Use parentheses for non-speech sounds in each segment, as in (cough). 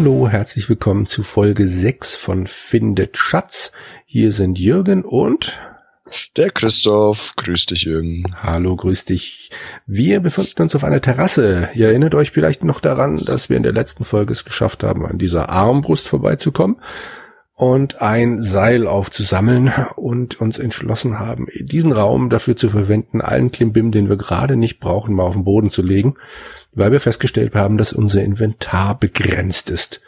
Hallo, herzlich willkommen zu Folge 6 von Findet Schatz. Hier sind Jürgen und der Christoph. Grüß dich, Jürgen. Hallo, grüß dich. Wir befinden uns auf einer Terrasse. Ihr erinnert euch vielleicht noch daran, dass wir in der letzten Folge es geschafft haben, an dieser Armbrust vorbeizukommen und ein Seil aufzusammeln und uns entschlossen haben, diesen Raum dafür zu verwenden, allen Klimbim, den wir gerade nicht brauchen, mal auf den Boden zu legen weil wir festgestellt haben, dass unser Inventar begrenzt ist.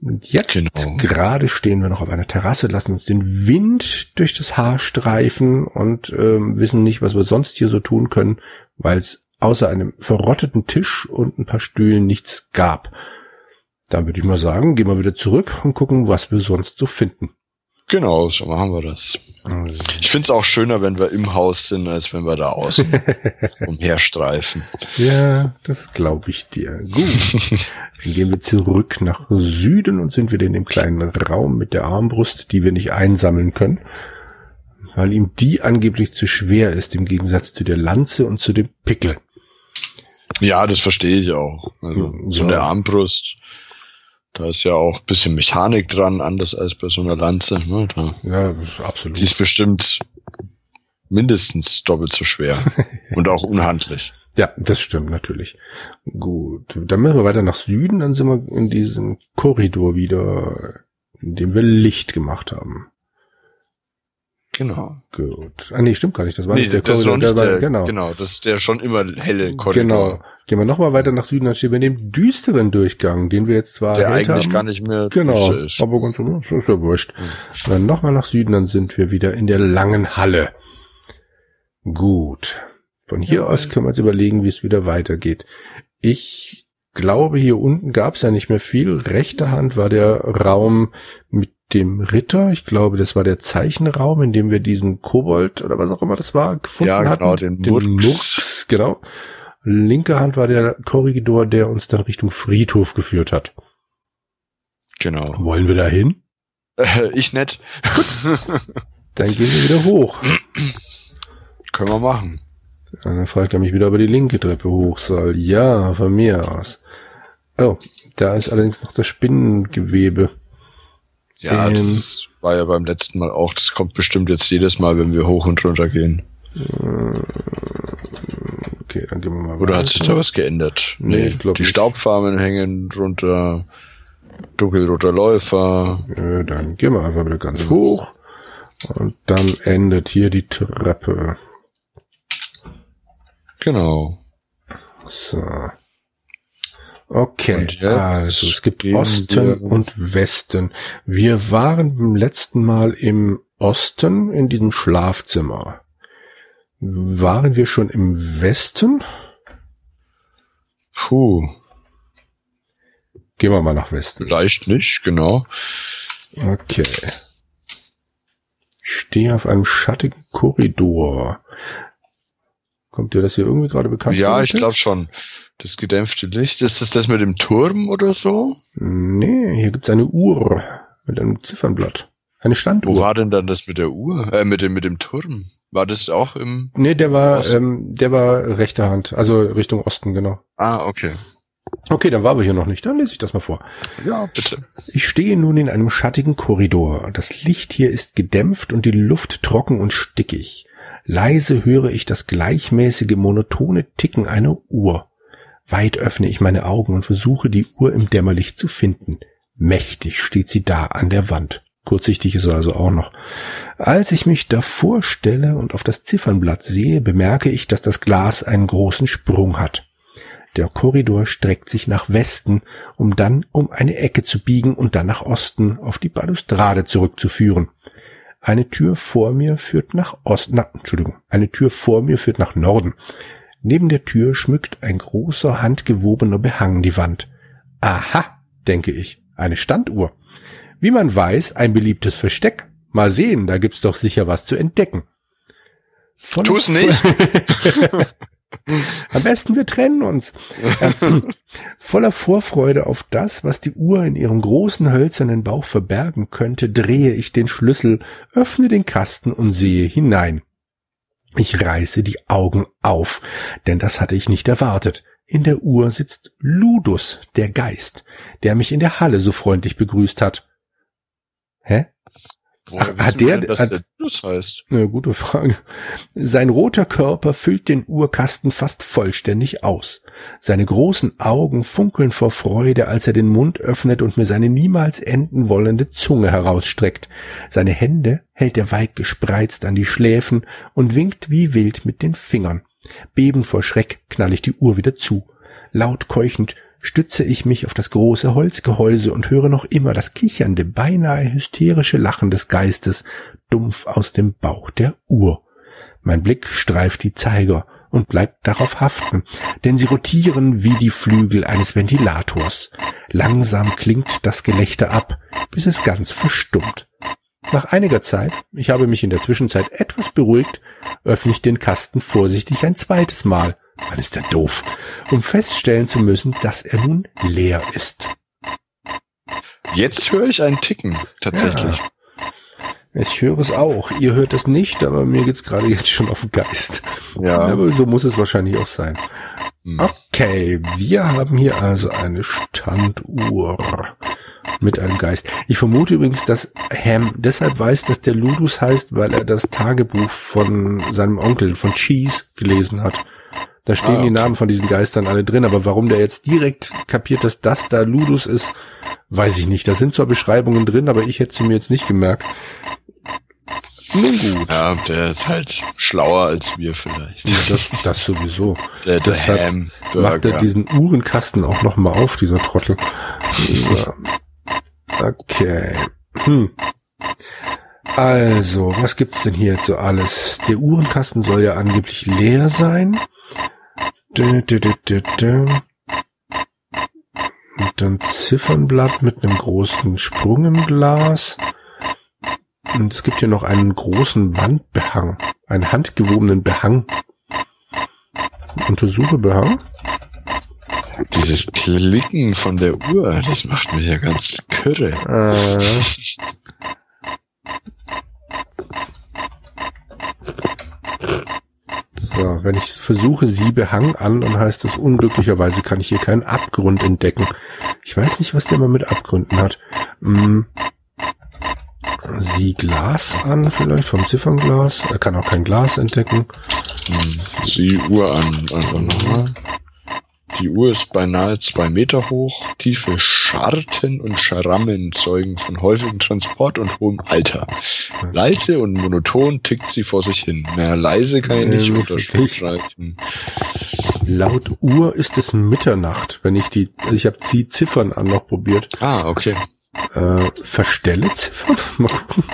Und jetzt genau. gerade stehen wir noch auf einer Terrasse, lassen uns den Wind durch das Haar streifen und ähm, wissen nicht, was wir sonst hier so tun können, weil es außer einem verrotteten Tisch und ein paar Stühlen nichts gab. Dann würde ich mal sagen, gehen wir wieder zurück und gucken, was wir sonst so finden. Genau, so machen wir das. Also. Ich finde es auch schöner, wenn wir im Haus sind, als wenn wir da außen (laughs) umherstreifen. Ja, das glaube ich dir. Gut. (laughs) Dann gehen wir zurück nach Süden und sind wieder in dem kleinen Raum mit der Armbrust, die wir nicht einsammeln können, weil ihm die angeblich zu schwer ist, im Gegensatz zu der Lanze und zu dem Pickel. Ja, das verstehe ich auch. Also, ja. so eine Armbrust da ist ja auch ein bisschen Mechanik dran, anders als bei so einer Lanze. Ne? Da, ja, absolut. Die ist bestimmt mindestens doppelt so schwer (laughs) und auch unhandlich. Ja, das stimmt natürlich. Gut, dann müssen wir weiter nach Süden, dann sind wir in diesem Korridor wieder, in dem wir Licht gemacht haben. Genau. Gut. Ah nee, stimmt gar nicht. Das war nee, nicht der Korridor. Der, der, genau. genau, das ist der schon immer helle Korridor. Genau. Gehen wir nochmal weiter nach Süden, dann stehen wir in dem düsteren Durchgang, den wir jetzt zwar Der eigentlich haben. gar nicht mehr genau, ist. aber ganz das ist ja wurscht. Mhm. Dann nochmal nach Süden, dann sind wir wieder in der langen Halle. Gut. Von hier ja, aus können wir uns überlegen, wie es wieder weitergeht. Ich glaube, hier unten gab es ja nicht mehr viel. Rechte Hand war der Raum mit dem Ritter. Ich glaube, das war der Zeichenraum, in dem wir diesen Kobold oder was auch immer das war gefunden ja, genau, hatten. Den, den Murks. Murks, genau. Linke Hand war der Korridor, der uns dann Richtung Friedhof geführt hat. Genau. Wollen wir da hin? Äh, ich nicht. Gut. (laughs) Dann gehen wir wieder hoch. Können wir machen. Dann fragt er mich wieder, ob er die linke Treppe hoch soll. Ja, von mir aus. Oh, da ist allerdings noch das Spinnengewebe. Ja, ähm, das war ja beim letzten Mal auch. Das kommt bestimmt jetzt jedes Mal, wenn wir hoch und runter gehen. Äh, okay, dann gehen wir mal Oder weiter. hat sich da was geändert? Nee, nee ich glaube Die nicht. Staubfarmen hängen drunter. Dunkelroter Läufer. Ja, dann gehen wir einfach wieder ganz ja. hoch. Und dann endet hier die Treppe. Genau. So. Okay, also es gibt Osten und Westen. Wir waren beim letzten Mal im Osten in diesem Schlafzimmer. Waren wir schon im Westen? Puh. Gehen wir mal nach Westen. Vielleicht nicht, genau. Okay. Ich stehe auf einem schattigen Korridor. Kommt dir das hier irgendwie gerade bekannt vor? Ja, ich glaube schon. Das gedämpfte Licht, ist das das mit dem Turm oder so? Nee, hier gibt's eine Uhr mit einem Ziffernblatt. Eine Standuhr. Wo war denn dann das mit der Uhr? Äh, mit dem, mit dem Turm? War das auch im. Nee, der war, ähm, der war rechter Hand, also Richtung Osten, genau. Ah, okay. Okay, dann waren wir hier noch nicht. Dann lese ich das mal vor. Ja, bitte. Ich stehe nun in einem schattigen Korridor. Das Licht hier ist gedämpft und die Luft trocken und stickig. Leise höre ich das gleichmäßige, monotone Ticken einer Uhr. Weit öffne ich meine Augen und versuche, die Uhr im Dämmerlicht zu finden. Mächtig steht sie da an der Wand. Kurzsichtig ist er also auch noch. Als ich mich davor stelle und auf das Ziffernblatt sehe, bemerke ich, dass das Glas einen großen Sprung hat. Der Korridor streckt sich nach Westen, um dann um eine Ecke zu biegen und dann nach Osten auf die Balustrade zurückzuführen. Eine Tür vor mir führt nach Osten, na, Entschuldigung, eine Tür vor mir führt nach Norden. Neben der Tür schmückt ein großer handgewobener Behang die Wand. Aha, denke ich, eine Standuhr. Wie man weiß, ein beliebtes Versteck. Mal sehen, da gibt's doch sicher was zu entdecken. Von Tu's nicht. (laughs) Am besten wir trennen uns. Ähm, (laughs) voller Vorfreude auf das, was die Uhr in ihrem großen hölzernen Bauch verbergen könnte, drehe ich den Schlüssel, öffne den Kasten und sehe hinein. Ich reiße die Augen auf, denn das hatte ich nicht erwartet. In der Uhr sitzt Ludus, der Geist, der mich in der Halle so freundlich begrüßt hat. Hä? Ach, hat der, denn, hat, der Plus heißt? Eine gute Frage. Sein roter Körper füllt den Uhrkasten fast vollständig aus. Seine großen Augen funkeln vor Freude, als er den Mund öffnet und mir seine niemals enden wollende Zunge herausstreckt. Seine Hände hält er weit gespreizt an die Schläfen und winkt wie wild mit den Fingern. Bebend vor Schreck knall ich die Uhr wieder zu. Laut keuchend stütze ich mich auf das große Holzgehäuse und höre noch immer das kichernde, beinahe hysterische Lachen des Geistes dumpf aus dem Bauch der Uhr. Mein Blick streift die Zeiger und bleibt darauf haften, denn sie rotieren wie die Flügel eines Ventilators. Langsam klingt das Gelächter ab, bis es ganz verstummt. Nach einiger Zeit, ich habe mich in der Zwischenzeit etwas beruhigt, öffne ich den Kasten vorsichtig ein zweites Mal Mann, ist der doof. Um feststellen zu müssen, dass er nun leer ist. Jetzt höre ich einen Ticken, tatsächlich. Ja. Ich höre es auch. Ihr hört es nicht, aber mir geht's gerade jetzt schon auf den Geist. Ja. Aber so muss es wahrscheinlich auch sein. Hm. Okay, wir haben hier also eine Standuhr mit einem Geist. Ich vermute übrigens, dass Ham deshalb weiß, dass der Ludus heißt, weil er das Tagebuch von seinem Onkel, von Cheese, gelesen hat. Da stehen ah, die Namen von diesen Geistern alle drin, aber warum der jetzt direkt kapiert, dass das da Ludus ist, weiß ich nicht. Da sind zwar Beschreibungen drin, aber ich hätte sie mir jetzt nicht gemerkt. Nun gut. Ja, der ist halt schlauer als wir vielleicht. Ja, das, das sowieso. Der, der Deshalb Ham macht er diesen Uhrenkasten auch noch mal auf, dieser Trottel. Okay. Hm. Also, was gibt's denn hier jetzt so alles? Der Uhrenkasten soll ja angeblich leer sein. Und dann Ziffernblatt mit einem großen Sprung im Glas. Und es gibt hier noch einen großen Wandbehang, einen handgewobenen Behang. Untersuche Behang. Dieses Klicken von der Uhr, das macht mich ja ganz kirre. Äh. (laughs) So, wenn ich versuche, sie behang an, dann heißt das unglücklicherweise kann ich hier keinen Abgrund entdecken. Ich weiß nicht, was der immer mit Abgründen hat. Hm. Sie Glas an, vielleicht vom Ziffernglas. Er kann auch kein Glas entdecken. Hm. Sie Uhr an, einfach nochmal. Die Uhr ist beinahe zwei Meter hoch. Tiefe Scharten und Schrammen zeugen von häufigem Transport und hohem Alter. Leise und monoton tickt sie vor sich hin. Mehr leise kann ich nicht äh, unterstreichen. Laut Uhr ist es Mitternacht, wenn ich die, ich habe die Ziffern an noch probiert. Ah, okay. Äh, verstelle Ziffern? (laughs) Mal gucken.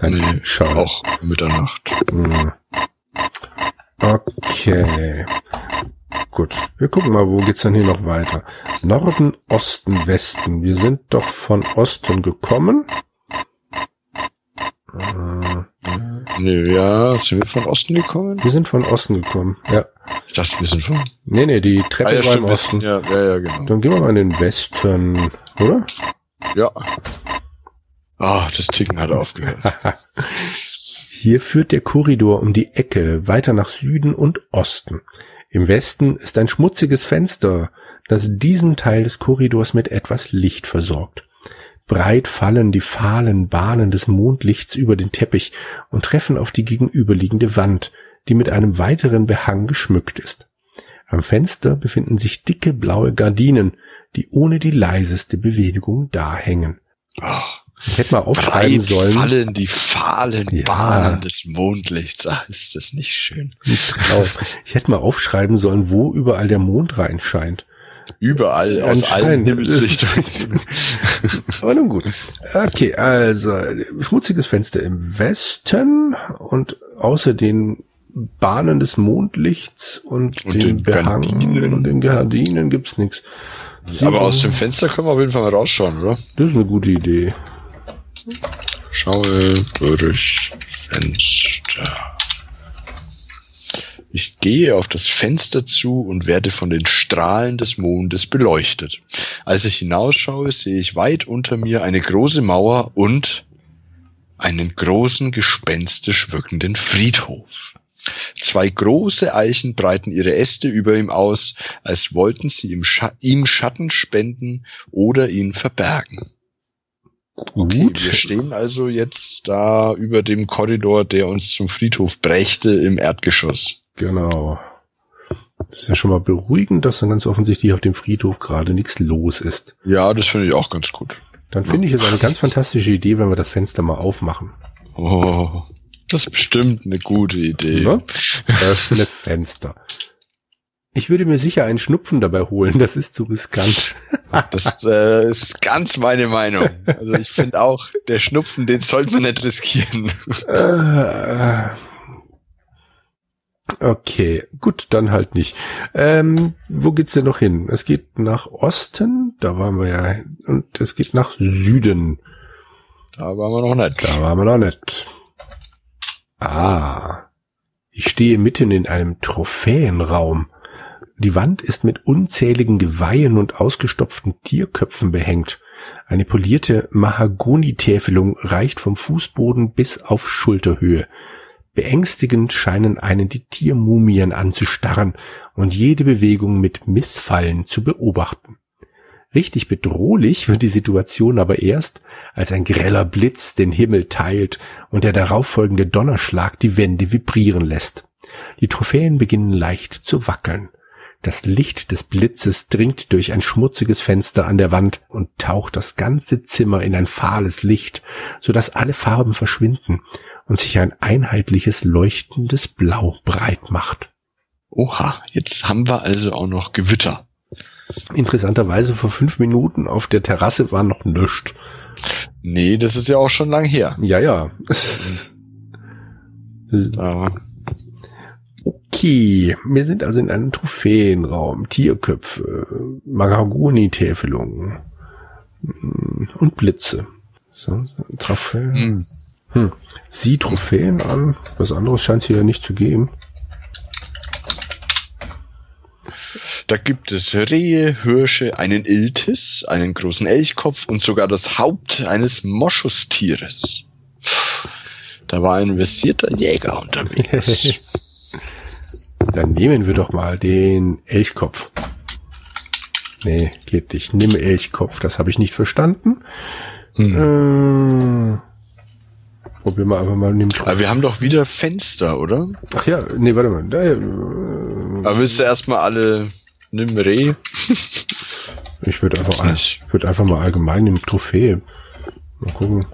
Nein, nee. Auch Mitternacht. Hm. Okay. Gut, wir gucken mal, wo geht's denn hier noch weiter? Norden, Osten, Westen. Wir sind doch von Osten gekommen. Äh, ja, sind wir von Osten gekommen? Wir sind von Osten gekommen, ja. Ich dachte, wir sind von... Nee, nee, die Treppe ah, ja, war im Osten. Ja, ja, ja, genau. Dann gehen wir mal in den Westen, oder? Ja. Ah, das Ticken hat aufgehört. (laughs) Hier führt der Korridor um die Ecke weiter nach Süden und Osten. Im Westen ist ein schmutziges Fenster, das diesen Teil des Korridors mit etwas Licht versorgt. Breit fallen die fahlen Bahnen des Mondlichts über den Teppich und treffen auf die gegenüberliegende Wand, die mit einem weiteren Behang geschmückt ist. Am Fenster befinden sich dicke blaue Gardinen, die ohne die leiseste Bewegung da hängen. Ach. Ich hätte mal aufschreiben Breit sollen. fallen die fahlen ja. Bahnen des Mondlichts. Ah, ist das nicht schön? Ich hätte mal aufschreiben sollen, wo überall der Mond reinscheint. Überall, aus allen Himmelsrichtungen. Aber nun gut. Okay, also, schmutziges Fenster im Westen und außer den Bahnen des Mondlichts und, und den, den Behang Gardinen. und den Gardinen gibt's nichts. Aber aus dem Fenster können wir auf jeden Fall mal rausschauen, oder? Das ist eine gute Idee. Schaue durch Fenster. Ich gehe auf das Fenster zu und werde von den Strahlen des Mondes beleuchtet. Als ich hinausschaue, sehe ich weit unter mir eine große Mauer und einen großen, gespenstisch wirkenden Friedhof. Zwei große Eichen breiten ihre Äste über ihm aus, als wollten sie ihm, Scha ihm Schatten spenden oder ihn verbergen. Okay, Gut. wir stehen also jetzt da über dem Korridor, der uns zum Friedhof brächte im Erdgeschoss. Genau. Das ist ja schon mal beruhigend, dass dann ganz offensichtlich auf dem Friedhof gerade nichts los ist. Ja, das finde ich auch ganz gut. Dann finde ich es eine ganz fantastische Idee, wenn wir das Fenster mal aufmachen. Oh, das ist bestimmt eine gute Idee. Ne? Öffne Fenster. Ich würde mir sicher einen Schnupfen dabei holen, das ist zu riskant. Das äh, ist ganz meine Meinung. Also ich finde auch, der Schnupfen, den sollte man nicht riskieren. Äh, Okay, gut, dann halt nicht. Ähm, wo geht's denn noch hin? Es geht nach Osten, da waren wir ja, und es geht nach Süden, Da waren wir noch nicht. da waren wir noch nicht. Ah, ich stehe mitten in einem Trophäenraum. Die Wand ist mit unzähligen Geweihen und ausgestopften Tierköpfen behängt. Eine polierte Mahagonitäfelung reicht vom Fußboden bis auf Schulterhöhe. Beängstigend scheinen einen die Tiermumien anzustarren und jede Bewegung mit Missfallen zu beobachten. Richtig bedrohlich wird die Situation aber erst, als ein greller Blitz den Himmel teilt und der darauffolgende Donnerschlag die Wände vibrieren lässt. Die Trophäen beginnen leicht zu wackeln. Das Licht des Blitzes dringt durch ein schmutziges Fenster an der Wand und taucht das ganze Zimmer in ein fahles Licht, so dass alle Farben verschwinden und sich ein einheitliches leuchtendes Blau breit macht. Oha, jetzt haben wir also auch noch Gewitter. Interessanterweise vor fünf Minuten auf der Terrasse war noch nichts. Nee, das ist ja auch schon lang her. Ja, ja. (laughs) Da Okay, wir sind also in einem Trophäenraum, Tierköpfe, Mahagoni-Täfelungen mm, und Blitze. So, Trophäen. Hm. Hm. Sieh Trophäen an. Was anderes scheint es hier ja nicht zu geben. Da gibt es Rehe, Hirsche, einen Iltis, einen großen Elchkopf und sogar das Haupt eines Moschustieres. Da war ein versierter Jäger unterwegs. (laughs) Dann nehmen wir doch mal den Elchkopf. Nee, geht nicht. Nimm Elchkopf. Das habe ich nicht verstanden. Hm. Äh, probieren wir einfach mal. Nimm Aber wir haben doch wieder Fenster, oder? Ach ja, nee, warte mal. Da, äh, Aber willst du erstmal alle nimm Reh? Ich würde einfach, all- würde einfach mal allgemein im Trophäe. Mal gucken.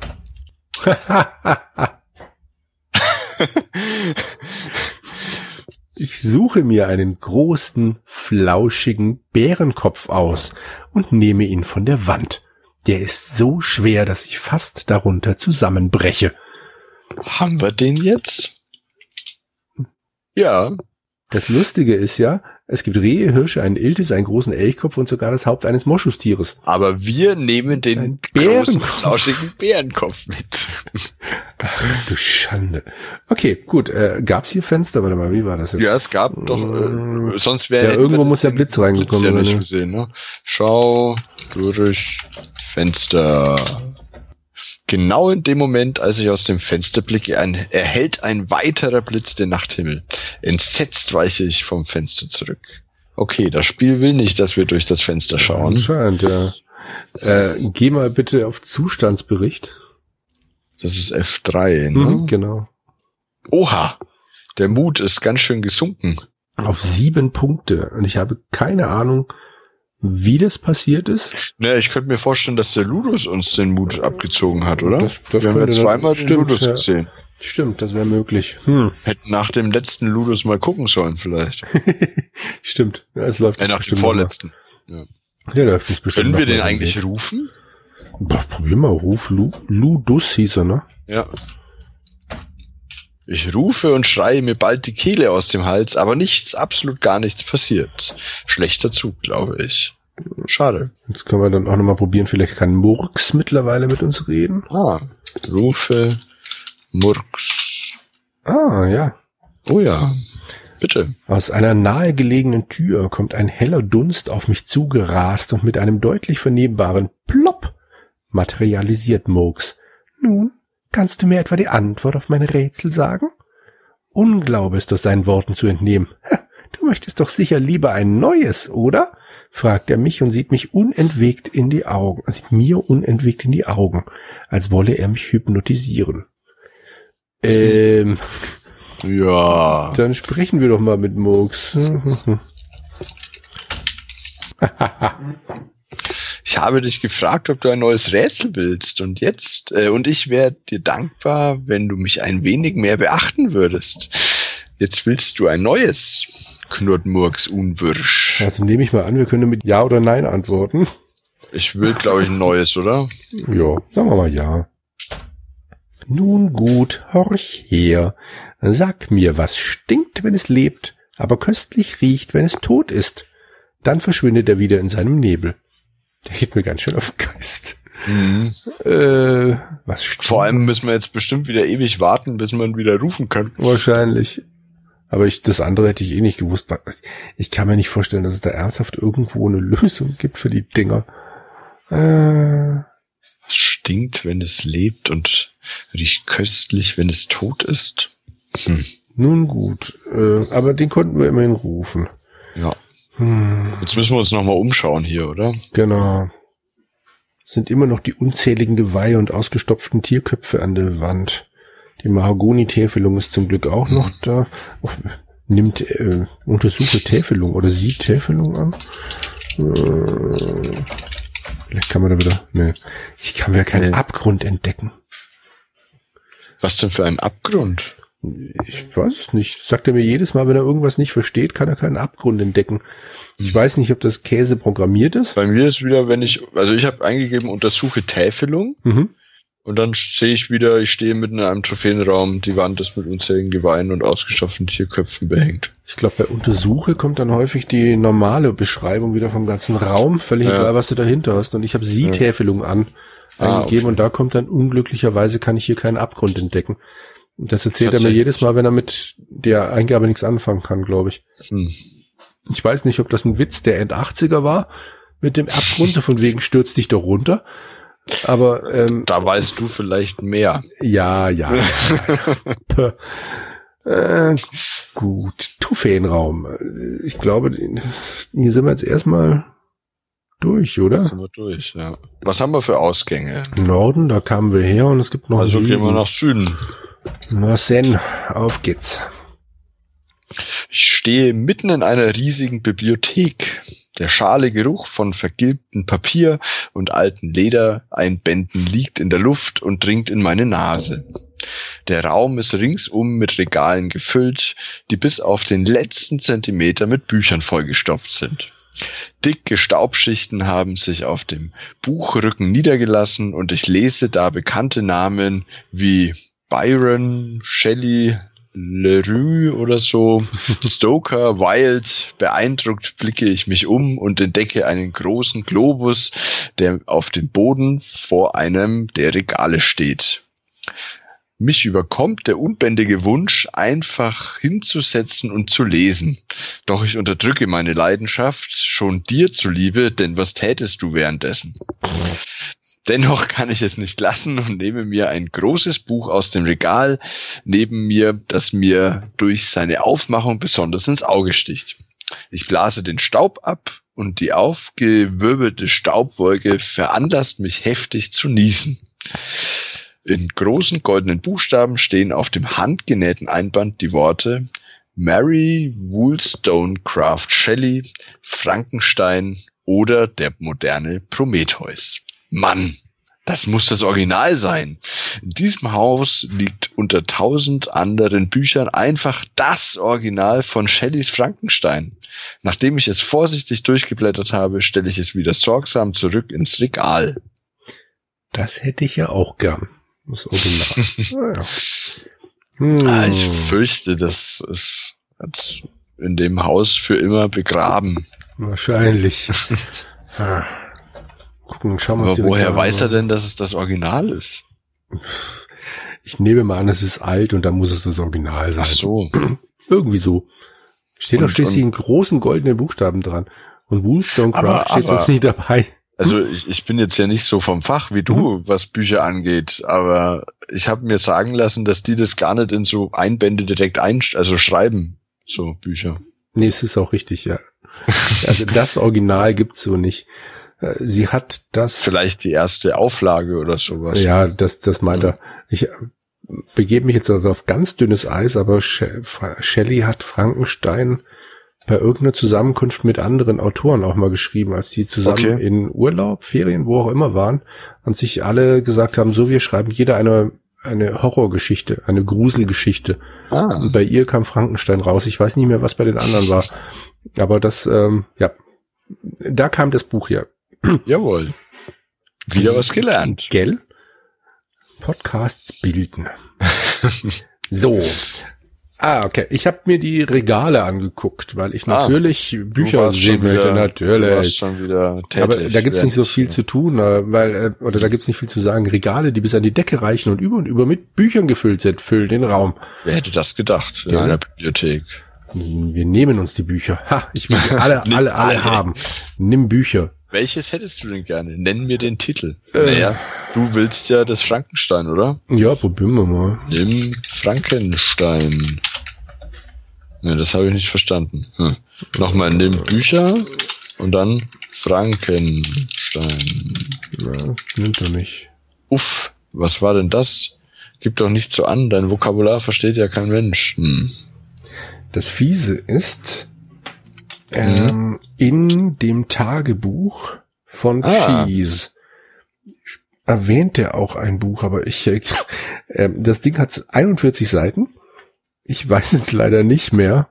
(laughs) (laughs) (laughs) Ich suche mir einen großen, flauschigen Bärenkopf aus und nehme ihn von der Wand. Der ist so schwer, dass ich fast darunter zusammenbreche. Haben wir den jetzt? Ja. Das Lustige ist ja, es gibt Rehe, Hirsche, einen Iltis, einen großen Elchkopf und sogar das Haupt eines Moschustieres. Aber wir nehmen den Ein großen, Bärenkopf. flauschigen Bärenkopf mit. Ach du Schande. Okay, gut. Äh, gab's hier Fenster? Warte mal, wie war das jetzt? Ja, es gab doch, äh, sonst wäre Ja, irgendwo muss der Blitz reingekommen ja sein, nicht ne? gesehen, ne? Schau durch Fenster. Genau in dem Moment, als ich aus dem Fenster blicke, ein, erhält ein weiterer Blitz den Nachthimmel. Entsetzt weiche ich vom Fenster zurück. Okay, das Spiel will nicht, dass wir durch das Fenster schauen. Anscheinend, ja. Äh, geh mal bitte auf Zustandsbericht. Das ist F3, ne? Mhm, genau. Oha! Der Mut ist ganz schön gesunken. Auf sieben Punkte. Und ich habe keine Ahnung, wie das passiert ist. Ne, ich könnte mir vorstellen, dass der Ludus uns den Mut abgezogen hat, oder? Das- das wir haben ja zweimal den stimmt, Ludus ja. gesehen. Stimmt, das wäre möglich. Hm. Hätten nach dem letzten Ludus mal gucken sollen, vielleicht. (laughs) Stimmt. Ja, es läuft Äh, jetzt nach dem vorletzten. mal. Der läuft jetzt bestimmt Können wir den eigentlich rufen? Boah, probier mal, ruf Lu, Ludus hieß er, ne? Ja. Ich rufe und schreie mir bald die Kehle aus dem Hals, aber nichts, absolut gar nichts passiert. Schlechter Zug, glaube ich. Schade. Jetzt können wir dann auch nochmal probieren, vielleicht kann Murks mittlerweile mit uns reden. Ah, rufe Murks. Ah, ja. Oh ja, bitte. Aus einer nahegelegenen Tür kommt ein heller Dunst auf mich zugerast und mit einem deutlich vernehmbaren Plopp materialisiert Murks. Nun, Kannst du mir etwa die Antwort auf meine Rätsel sagen? Unglaube ist aus seinen Worten zu entnehmen. Du möchtest doch sicher lieber ein neues, oder? fragt er mich und sieht mich unentwegt in die Augen, sieht mir unentwegt in die Augen, als wolle er mich hypnotisieren. Ähm, Ja. dann sprechen wir doch mal mit Murks. (laughs) Ich habe dich gefragt, ob du ein neues Rätsel willst. Und jetzt, äh, und ich wäre dir dankbar, wenn du mich ein wenig mehr beachten würdest. Jetzt willst du ein neues, knurrt Murks unwirsch. Also nehme ich mal an, wir können mit Ja oder Nein antworten. Ich will, glaube ich, ein neues, oder? Ja, sagen wir mal ja. Nun gut, horch her. Sag mir, was stinkt, wenn es lebt, aber köstlich riecht, wenn es tot ist. Dann verschwindet er wieder in seinem Nebel. Der geht mir ganz schön auf den Geist. Mhm. Äh, was stinkt? Vor allem müssen wir jetzt bestimmt wieder ewig warten, bis ihn wieder rufen können. Wahrscheinlich. Aber ich, das andere hätte ich eh nicht gewusst. Ich kann mir nicht vorstellen, dass es da ernsthaft irgendwo eine Lösung gibt für die Dinger. Äh, Was stinkt, wenn es lebt und riecht köstlich, wenn es tot ist? Hm. nun gut. Äh, aber den konnten wir immerhin rufen. Ja. Hm. Jetzt müssen wir uns nochmal umschauen hier, oder? Genau. Sind immer noch die unzähligen Geweihe und ausgestopften Tierköpfe an der Wand. Die Mahagoni-Täfelung ist zum Glück auch noch da. Oh, nimmt, äh, untersuche Täfelung oder sieht Täfelung an. Äh, vielleicht kann man da wieder, ne, ich kann wieder keinen Nee. Abgrund entdecken. Was denn für ein Abgrund? Ich weiß es nicht. Sagt er mir jedes Mal, wenn er irgendwas nicht versteht, kann er keinen Abgrund entdecken. Ich weiß nicht, ob das Käse programmiert ist. Bei mir ist wieder, wenn ich, also ich habe eingegeben, untersuche Täfelung Mhm. und dann sehe ich wieder, ich stehe mitten in einem Trophäenraum, die Wand ist mit unzähligen Geweihen und ausgestopften Tierköpfen behängt. Ich glaube, bei Untersuche kommt dann häufig die normale Beschreibung wieder vom ganzen Raum, völlig Ja. egal, was du dahinter hast. Und ich habe Sie-Täfelung an Ah, eingegeben okay. und da kommt dann unglücklicherweise kann ich hier keinen Abgrund entdecken. Das erzählt er mir jedes Mal, wenn er mit der Eingabe nichts anfangen kann, glaube ich. Hm. Ich weiß nicht, ob das ein Witz der End-80er war mit dem Abgrund, so von wegen stürzt dich doch runter. Aber ähm, Da weißt du vielleicht mehr. ja, ja. ja. (laughs) Puh. äh, gut, Trophäenraum. Ich glaube, hier sind wir jetzt erstmal durch, oder? Sind wir durch, ja. Was haben wir für Ausgänge? Norden, da kamen wir her und es gibt noch Also Süden. gehen wir nach Süden. Na, Sen, auf geht's. Ich stehe mitten in einer riesigen Bibliothek. Der schale Geruch von vergilbtem Papier und alten Ledereinbänden liegt in der Luft und dringt in meine Nase. Der Raum ist ringsum mit Regalen gefüllt, die bis auf den letzten Zentimeter mit Büchern vollgestopft sind. Dicke Staubschichten haben sich auf dem Buchrücken niedergelassen und ich lese da bekannte Namen wie Byron, Shelley, Leroux oder so, (laughs) Stoker, Wild. Beeindruckt blicke ich mich um und entdecke einen großen Globus, der auf dem Boden vor einem der Regale steht. Mich überkommt der unbändige Wunsch, einfach hinzusetzen und zu lesen. Doch ich unterdrücke meine Leidenschaft, schon dir zuliebe, denn was tätest du währenddessen? Dennoch kann ich es nicht lassen und nehme mir ein großes Buch aus dem Regal neben mir, das mir durch seine Aufmachung besonders ins Auge sticht. Ich blase den Staub ab und die aufgewirbelte Staubwolke veranlasst mich heftig zu niesen. In großen goldenen Buchstaben stehen auf dem handgenähten Einband die Worte Mary Wollstonecraft Shelley, Frankenstein oder der moderne Prometheus. Mann, das muss das Original sein. In diesem Haus liegt unter tausend anderen Büchern einfach das Original von Shelleys Frankenstein. Nachdem ich es vorsichtig durchgeblättert habe, stelle ich es wieder sorgsam zurück ins Regal. Das hätte ich ja auch gern. Das Original. (laughs) naja. hm. Ah, ich fürchte, das ist in dem Haus für immer begraben. Wahrscheinlich. (laughs) Gucken, schauen wir uns Aber woher weiß er denn, dass es das Original ist? Ich nehme mal an, es ist alt und dann muss es das Original sein. Ach so. (clears throat) Irgendwie so. Steht Und- doch schließlich in großen goldenen Buchstaben dran. Und Wollstonecraft Aber- steht sonst nicht dabei. (laughs) Also ich, ich bin jetzt ja nicht so vom Fach wie du, Mhm. was Bücher angeht, aber ich habe mir sagen lassen, dass die das gar nicht in so Einbände direkt ein, also schreiben, so Bücher. Nee, es ist auch richtig, ja. Also das Original gibt's so nicht. Sie hat das. Vielleicht die erste Auflage oder sowas. Ja, das, das meint er. Ich äh, begebe mich jetzt also auf ganz dünnes Eis, aber She- Shelley hat Frankenstein bei irgendeiner Zusammenkunft mit anderen Autoren auch mal geschrieben, als die zusammen Okay. in Urlaub, Ferien, wo auch immer waren und sich alle gesagt haben, so wir schreiben jeder eine eine Horrorgeschichte, eine Gruselgeschichte. Ah, Und bei ihr kam Frankenstein raus. Ich weiß nicht mehr, was bei den anderen war. Aber das, ähm, ja, da kam das Buch her. Jawohl. Wieder was gelernt. Gell? Podcasts bilden. (laughs) so. Ah, okay. Ich habe mir die Regale angeguckt, weil ich Ah, natürlich Du Bücher sehen möchte, natürlich. schon wieder tätig. Aber da gibt's nicht so viel zu tun, äh, weil, äh, oder da gibt's nicht viel zu sagen. Regale, die bis an die Decke reichen und über und über mit Büchern gefüllt sind, füllen den Raum. Wer hätte das gedacht in Ja. einer Bibliothek? Wir nehmen uns die Bücher. Ha, ich will (laughs) alle, alle alle. haben. Nimm Bücher. Welches hättest du denn gerne? Nenn mir den Titel. Äh. Naja, du willst ja das Frankenstein, oder? Ja, probieren wir mal. Nimm Frankenstein. Ne, das habe ich nicht verstanden. Hm. Nochmal, nimm Bücher und dann Frankenstein. Ja, nimmt er nicht. Uff, was war denn das? Gib doch nicht so an, dein Vokabular versteht ja kein Mensch. Hm. Das Fiese ist, ähm, in dem Tagebuch von Ah. Cheese erwähnt er auch ein Buch, aber ich, äh, ähm, das Ding hat 41 Seiten. Ich weiß jetzt leider nicht mehr,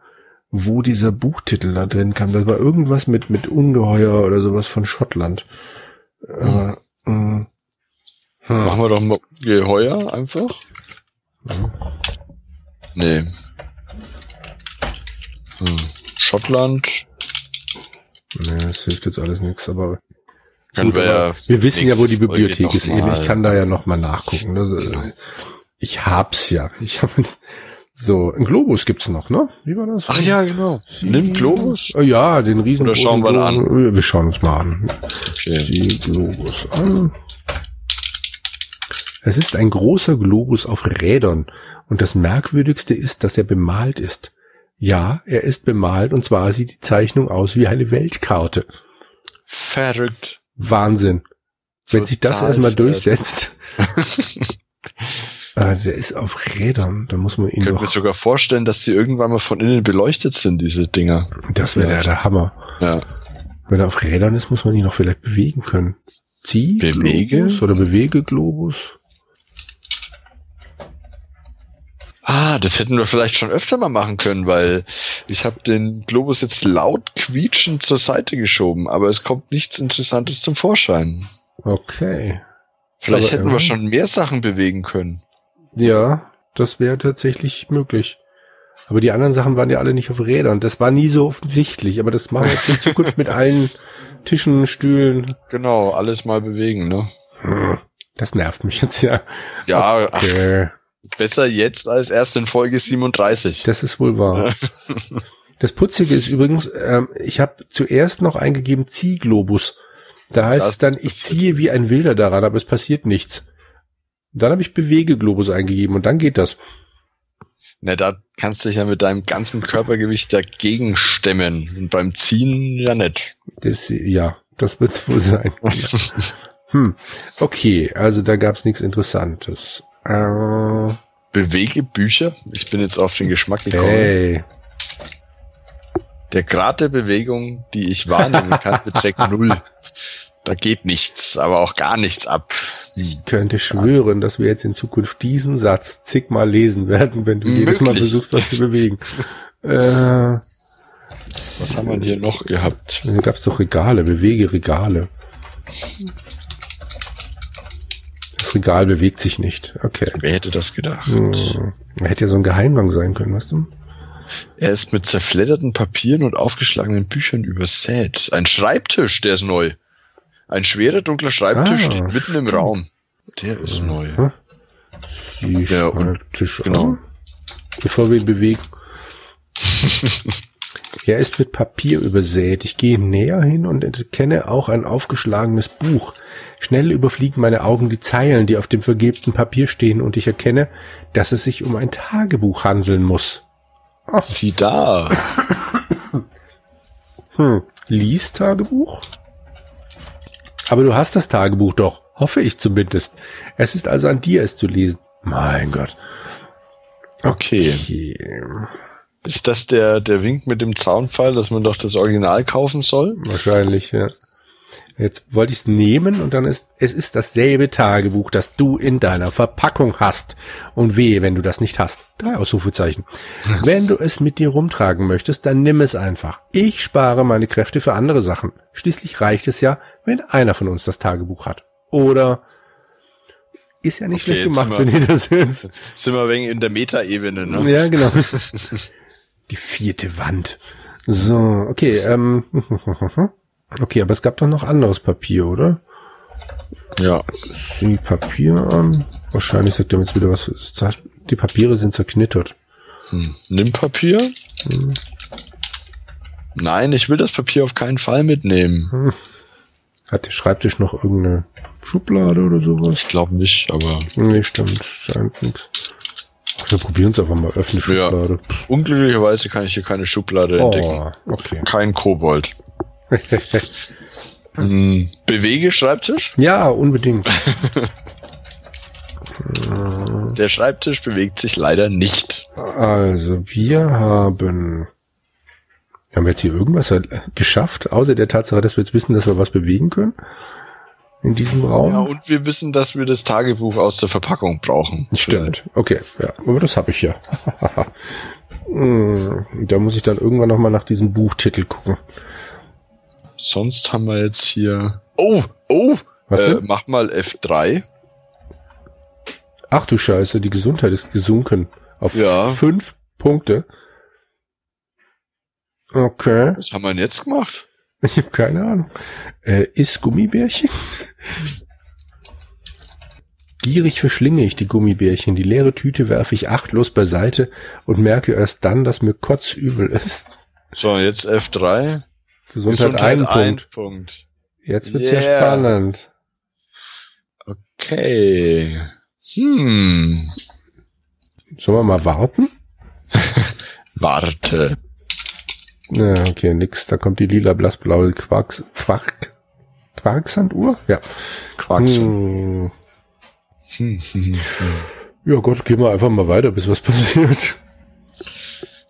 wo dieser Buchtitel da drin kam. Das war irgendwas mit, mit Ungeheuer oder sowas von Schottland. Aber, mh, hm. Machen wir doch mal Geheuer einfach. Nee. Hm. Schottland. Nee, das hilft jetzt alles nichts, aber Können Gut, wir ja. wir wissen ja, wo die Bibliothek ist eben. Ich kann da ja noch mal nachgucken. Das, äh, ich hab's ja. Ich hab so ein Globus gibt's noch, ne? Wie war das? Ach ja, genau. Nimm Globus. Oh ja, den riesen. Oder schauen wir da an? Wir schauen uns mal an. Okay. Die Globus an. Es ist ein großer Globus auf Rädern und das Merkwürdigste ist, dass er bemalt ist. Ja, er ist bemalt und zwar sieht die Zeichnung aus wie eine Weltkarte. Verrückt. Wahnsinn. Wenn sich das Total erstmal durchsetzt. äh, (laughs) der ist auf Rädern, da muss man ihn Ich könnte mir sogar vorstellen, dass die irgendwann mal von innen beleuchtet sind, diese Dinger. Das wäre der, der Hammer. Ja. Wenn er auf Rädern ist, muss man ihn noch vielleicht bewegen können. Zieh Bewege? Globus oder bewege Globus. Ah, das hätten wir vielleicht schon öfter mal machen können, weil ich habe den Globus jetzt laut quietschend zur Seite geschoben, aber es kommt nichts Interessantes zum Vorschein. Okay. Vielleicht Aber, hätten wir schon mehr Sachen bewegen können. Ja, das wäre tatsächlich möglich. Aber die anderen Sachen waren ja alle nicht auf Rädern. Das war nie so offensichtlich. Aber das machen wir jetzt in (laughs) Zukunft mit allen Tischen, Stühlen. Genau, alles mal bewegen, ne? Hm, Das nervt mich jetzt ja. Ja, ach, Okay. Besser jetzt als erst in Folge 37. Das ist wohl wahr. Das Putzige ist übrigens, ähm, ich habe zuerst noch eingegeben Ziehglobus. Da heißt Das es dann, ich ziehe wie ein Wilder daran, aber es passiert nichts. Dann habe ich Bewegeglobus eingegeben und dann geht das. Na, da kannst du dich ja mit deinem ganzen Körpergewicht dagegen stemmen. Und beim Ziehen ja nicht. das ja, das wird's wohl sein. (laughs) hm. Okay, also da gab's nichts Interessantes. Äh, Bewege Bücher. Ich bin jetzt auf den Geschmack gekommen. hey, Der Grad der Bewegung, die ich wahrnehmen kann, (laughs) beträgt null. Da geht nichts, aber auch gar nichts ab. ich könnte schwören, dass wir jetzt in Zukunft diesen Satz zigmal lesen werden, wenn du jedes Mal Möglich. versuchst, was zu bewegen. (laughs) Äh, Was haben wir denn hier noch gehabt? Da gab's doch Regale, bewege Regale. Das Regal bewegt sich nicht. Okay. Wer hätte das gedacht? Hm. Hätte ja so ein Geheimgang sein können, weißt du? Er ist mit zerfledderten Papieren und aufgeschlagenen Büchern übersät. Ein Schreibtisch, der ist neu. Ein schwerer, dunkler Schreibtisch Ah, steht mitten im stimmt. Raum. Der ist neu. Hm. Sie Ja, und- Schreibtisch genau. bevor wir ihn bewegen. (laughs) Er ist mit Papier übersät. Ich gehe näher hin und erkenne auch ein aufgeschlagenes Buch. Schnell überfliegen meine Augen die Zeilen, die auf dem vergebten Papier stehen, und ich erkenne, dass es sich um ein Tagebuch handeln muss. Ach. Sieh da. (coughs) Hm. Lies Tagebuch? Aber du hast das Tagebuch doch. Hoffe ich zumindest. Es ist also an dir, es zu lesen. Mein Gott. Okay. okay. Ist das der, der Wink mit dem Zaunpfeil, dass man doch das Original kaufen soll? Wahrscheinlich, ja. Jetzt wollte ich es nehmen und dann ist, es ist dasselbe Tagebuch, das du in deiner Verpackung hast. Und wehe, wenn du das nicht hast. Drei Ausrufezeichen. (laughs) wenn du es mit dir rumtragen möchtest, dann nimm es einfach. Ich spare meine Kräfte für andere Sachen. Schließlich reicht es ja, wenn einer von uns das Tagebuch hat. Oder ist ja nicht okay, schlecht gemacht, wir, wenn ihr das jetzt. Jetzt sind wir wegen in der Metaebene, ne? Ja, genau. (laughs) Die vierte Wand. So, okay, ähm. (laughs) Okay, aber es gab doch noch anderes Papier, oder? Ja. Die Papier an. Wahrscheinlich sagt er jetzt wieder was. Die Papiere sind zerknittert. Hm. Nimm Papier? Hm. Nein, ich will das Papier auf keinen Fall mitnehmen. Hm. Hat der Schreibtisch noch irgendeine Schublade oder sowas? Ich glaube nicht, aber. Nee, stimmt. Scheint nichts. Wir probieren es einfach mal. Öffne Schublade. Ja. Unglücklicherweise kann ich hier keine Schublade oh, entdecken. Okay. Kein Kobold. (laughs) bewege Schreibtisch? Ja, unbedingt. (laughs) Der Schreibtisch bewegt sich leider nicht. Also, wir haben. Haben wir jetzt hier irgendwas geschafft, außer der Tatsache, dass wir jetzt wissen, dass wir was bewegen können? In diesem Raum? Ja, und wir wissen, dass wir das Tagebuch aus der Verpackung brauchen. Stimmt. Vielleicht. Okay, ja. Aber das habe ich ja. (laughs) Hm, da muss ich dann irgendwann nochmal nach diesem Buchtitel gucken. Sonst haben wir jetzt hier. Oh, oh! Was denn? Äh, mach mal F3. Ach du Scheiße, die Gesundheit ist gesunken. Auf ja. fünf Punkte. Okay. Was haben wir denn jetzt gemacht? Ich habe keine Ahnung. Äh, ist Gummibärchen? Gierig verschlinge ich die Gummibärchen. Die leere Tüte werfe ich achtlos beiseite und merke erst dann, dass mir kotzübel ist. So, jetzt F3. Gesundheit, Gesundheit ein, ein Punkt. Punkt. Jetzt wird's yeah. ja spannend. Okay. Hm. Sollen wir mal warten? (laughs) Warte. Ja, okay, nix. Da kommt die lila blassblaue Quarks, Quark, Quarksanduhr? Ja. Quarksand. Hm. (laughs) ja Gott, gehen wir einfach mal weiter, bis was passiert.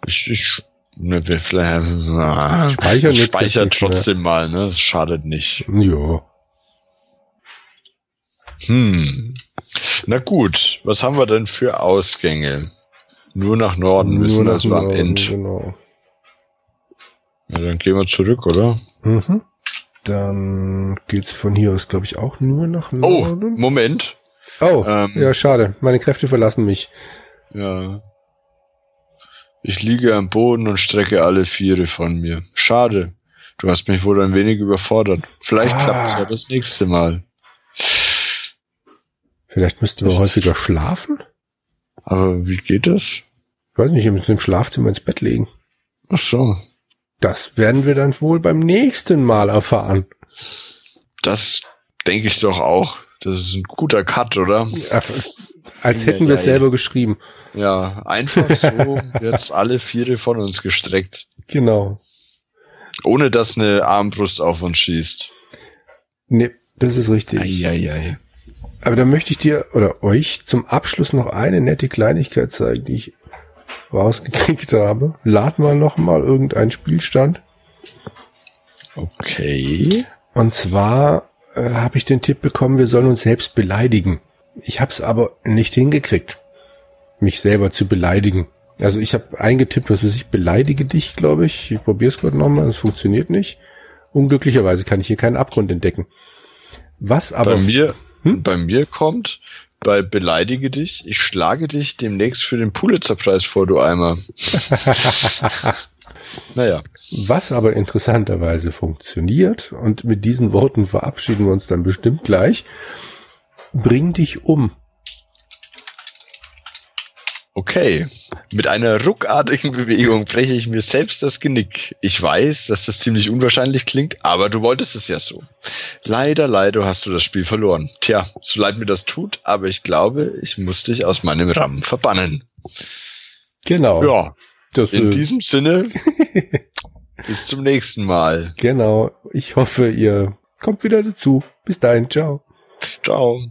Ich, ich wir vielleicht, ah, speichern speichert trotzdem mehr. mal, ne? Das schadet nicht. Ja. Hm. Na gut, was haben wir denn für Ausgänge? Nur nach Norden Nur müssen, also am Ende. Genau. Ja, dann gehen wir zurück, oder? Mhm. Dann geht's von hier aus, glaube ich, auch nur nach oh, Norden. Oh, Moment. Oh, ähm, ja, schade. Meine Kräfte verlassen mich. Ja. Ich liege am Boden und strecke alle Viere von mir. Schade. Du hast mich wohl ein wenig überfordert. Vielleicht ah. klappt es ja das nächste Mal. Vielleicht müssten wir das häufiger schlafen? Aber wie geht das? Ich weiß nicht, wir müssen im Schlafzimmer ins Bett legen. Ach so. Das werden wir dann wohl beim nächsten Mal erfahren. Das denke ich doch auch. Das ist ein guter Cut, oder? Ja, als hätten wir es selber geschrieben. Ja, einfach so (laughs) jetzt alle Viere von uns gestreckt. Genau. Ohne dass eine Armbrust auf uns schießt. Nee, das ist richtig. Eieiei. Aber da möchte ich dir oder euch zum Abschluss noch eine nette Kleinigkeit zeigen, die ich rausgekriegt habe. Laden wir noch mal irgendeinen Spielstand. Okay. Und zwar äh, habe ich den Tipp bekommen, wir sollen uns selbst beleidigen. Ich habe es aber nicht hingekriegt, mich selber zu beleidigen. Also ich habe eingetippt, was weiß ich, beleidige dich, glaube ich. Ich probiere es gerade nochmal, es funktioniert nicht. Unglücklicherweise kann ich hier keinen Abgrund entdecken. Was aber... Bei mir, hm? bei mir kommt, bei Beleidige dich, ich schlage dich demnächst für den Pulitzerpreis vor, du Eimer. (laughs) naja. Was aber interessanterweise funktioniert, und mit diesen Worten verabschieden wir uns dann bestimmt gleich, bring dich um. Okay. Mit einer ruckartigen Bewegung breche ich mir selbst das Genick. Ich weiß, dass das ziemlich unwahrscheinlich klingt, aber du wolltest es ja so. Leider, leider hast du das Spiel verloren. Tja, so leid mir das tut, aber ich glaube, ich muss dich aus meinem RAM verbannen. Genau. Ja. Das, In äh, diesem Sinne, (laughs) bis zum nächsten Mal. genau. Ich hoffe, ihr kommt wieder dazu. Bis dahin. Ciao. Ciao.